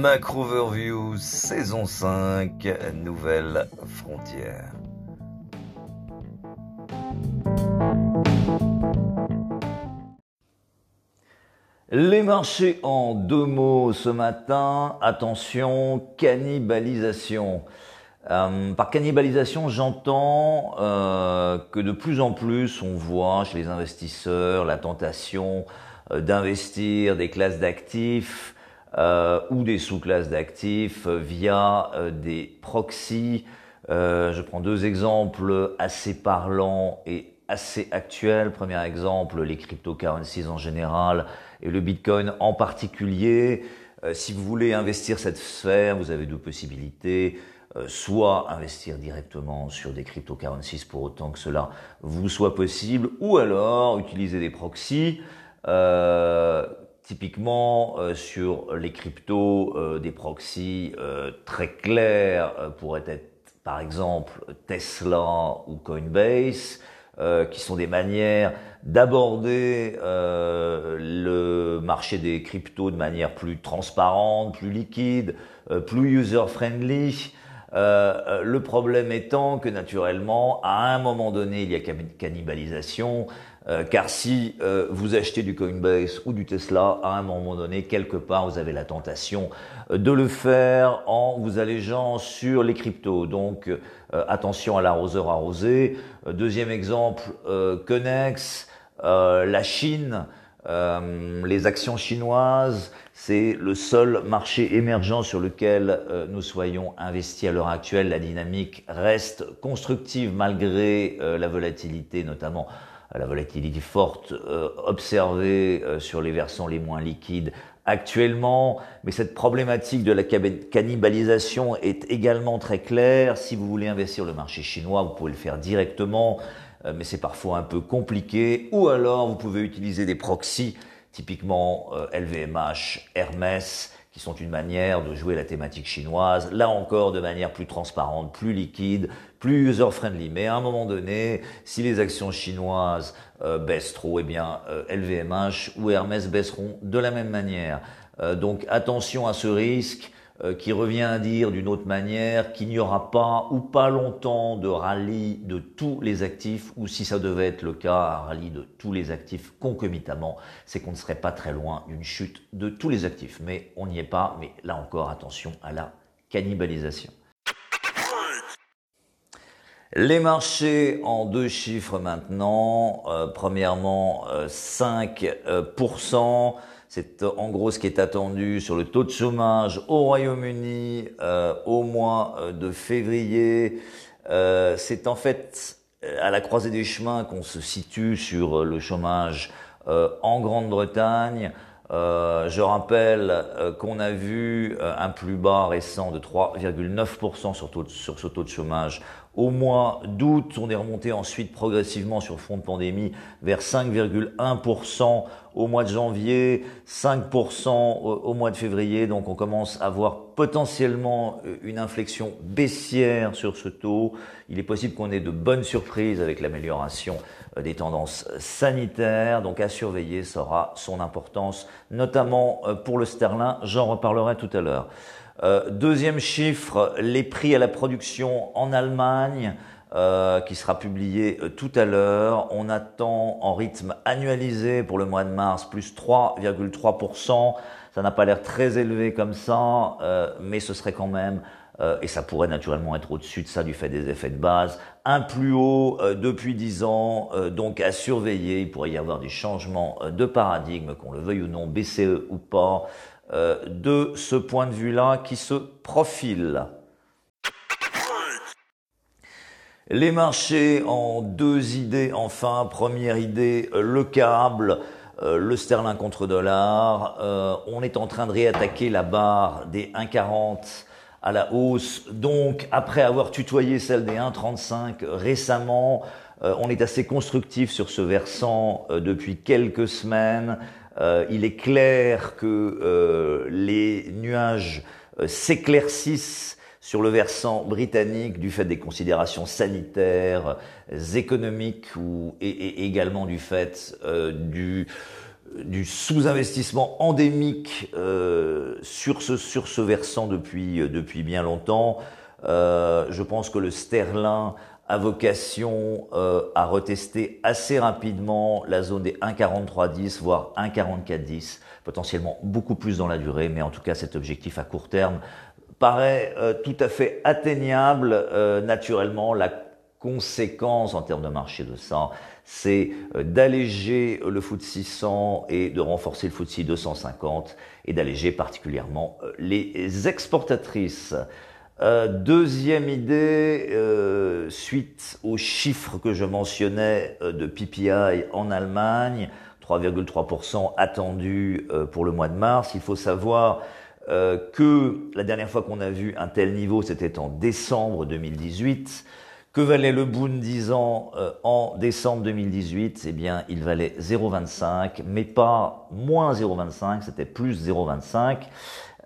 Macro Overview saison 5, nouvelle frontière. Les marchés en deux mots ce matin. Attention, cannibalisation. Euh, par cannibalisation, j'entends euh, que de plus en plus on voit chez les investisseurs la tentation euh, d'investir des classes d'actifs ou des sous-classes d'actifs via des proxys. je prends deux exemples assez parlants et assez actuels. Premier exemple, les cryptocurrencies en général et le Bitcoin en particulier. Euh, si vous voulez investir cette sphère, vous avez deux possibilités. Euh, soit investir directement sur des cryptocurrencies pour autant que cela vous soit possible, ou alors utiliser des proxys. Euh, typiquement sur les cryptos, des proxys très clairs pourraient être par exemple Tesla ou Coinbase. Euh, qui sont des manières d'aborder euh, le marché des cryptos de manière plus transparente, plus liquide, euh, plus user-friendly. Le problème étant que naturellement, à un moment donné, il y a cannibalisation, car si vous achetez du Coinbase ou du Tesla, à un moment donné, quelque part, vous avez la tentation de le faire en vous allégeant sur les cryptos. Donc, euh, attention à l'arroseur arrosé. Euh, deuxième exemple, euh, Connex, la Chine, les actions chinoises, c'est le seul marché émergent sur lequel nous soyons investis à l'heure actuelle. La dynamique reste constructive malgré la volatilité, notamment la volatilité forte observée sur les versants les moins liquides actuellement, mais cette problématique de la cannibalisation est également très claire. Si vous voulez investir le marché chinois, vous pouvez le faire directement, euh, mais c'est parfois un peu compliqué. Ou alors, vous pouvez utiliser des proxys, typiquement LVMH, euh, Hermès, qui sont une manière de jouer la thématique chinoise, là encore de manière plus transparente, plus liquide, plus user-friendly. Mais à un moment donné, si les actions chinoises euh, baissent trop, eh bien LVMH euh, ou Hermès baisseront de la même manière. Euh, donc attention à ce risque. Euh, qui revient à dire d'une autre manière qu'il n'y aura pas ou pas longtemps de rallye de tous les actifs, ou si ça devait être le cas, un rallye de tous les actifs concomitamment, c'est qu'on ne serait pas très loin d'une chute de tous les actifs. Mais on n'y est pas, mais là encore, attention à la cannibalisation. Les marchés en deux chiffres maintenant. Euh, premièrement, 5%. C'est euh, en gros ce qui est attendu sur le taux de chômage au Royaume-Uni euh, au mois euh, de février. c'est en fait à la croisée des chemins qu'on se situe sur le chômage en Grande-Bretagne. je rappelle qu'on a vu un plus bas récent de 3,9% sur, sur ce taux de chômage au mois d'août. On est remonté ensuite progressivement sur fond de pandémie vers 5,1% au mois de janvier, 5% au, mois de février. Donc on commence à voir potentiellement euh, une inflexion baissière sur ce taux. Il est possible qu'on ait de bonnes surprises avec l'amélioration euh, des tendances sanitaires. Donc à surveiller, ça aura son importance, notamment euh, pour le sterling. J'en reparlerai tout à l'heure. Deuxième chiffre, les prix à la production en Allemagne. Euh, qui sera publié euh, tout à l'heure. On attend en rythme annualisé pour le mois de mars plus 3,3%. Ça n'a pas l'air très élevé comme ça, euh, mais ce serait quand même, et ça pourrait naturellement être au-dessus de ça du fait des effets de base, un plus haut depuis 10 ans, donc à surveiller. Il pourrait y avoir des changements de paradigme, qu'on le veuille ou non, BCE ou pas, de ce point de vue-là qui se profile. Les marchés en deux idées, enfin, première idée, euh, le câble, euh, le sterling contre dollar. Euh, on est en train de réattaquer la barre des 1,40 à la hausse. Donc, après avoir tutoyé celle des 1,35 récemment, on est assez constructif sur ce versant depuis quelques semaines. Il est clair que les nuages s'éclaircissent sur le versant britannique, du fait des considérations sanitaires, économiques ou, et, également du fait euh, du sous-investissement endémique euh, sur, ce, sur ce versant depuis, depuis bien longtemps. Euh, je pense que le sterling a vocation euh, à retester assez rapidement la zone des 1,4310, voire 1,4410, potentiellement beaucoup plus dans la durée, mais en tout cas cet objectif à court terme paraît euh, tout à fait atteignable. Euh, naturellement, la conséquence en termes de marché de ça, c'est d'alléger le foot 600 et de renforcer le FTSE 250 et d'alléger particulièrement les exportatrices. Euh, deuxième idée, euh, suite aux chiffres que je mentionnais euh, de PPI en Allemagne, 3,3% attendu pour le mois de mars. Il faut savoir que la dernière fois qu'on a vu un tel niveau, c'était en décembre 2018. Que valait le Bund 10 ans en décembre 2018 Eh bien, il valait 0,25, mais pas moins 0,25, c'était plus 0,25.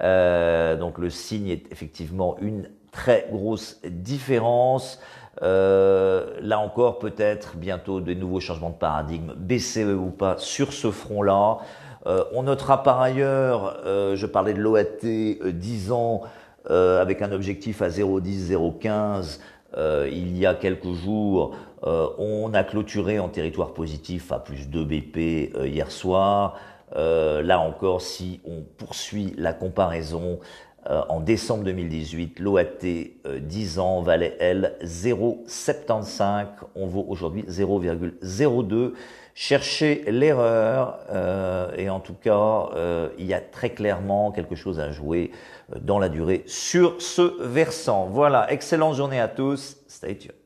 Euh, donc le signe est effectivement une très grosse différence. Euh, là encore, peut-être bientôt de nouveaux changements de paradigme, BCE ou pas, sur ce front-là. Euh, on notera par ailleurs, je parlais de l'OAT 10 ans avec un objectif à 0,10, 0,15 il y a quelques jours. on a clôturé en territoire positif à plus 2 BP hier soir. Euh, là encore, si on poursuit la comparaison, euh, en décembre 2018, l'OAT 10 ans valait, elle, 0,75. On vaut aujourd'hui 0,02. Cherchez l'erreur euh, et en tout cas, il y a très clairement quelque chose à jouer dans la durée sur ce versant. Voilà, excellente journée à tous. Stay tuned.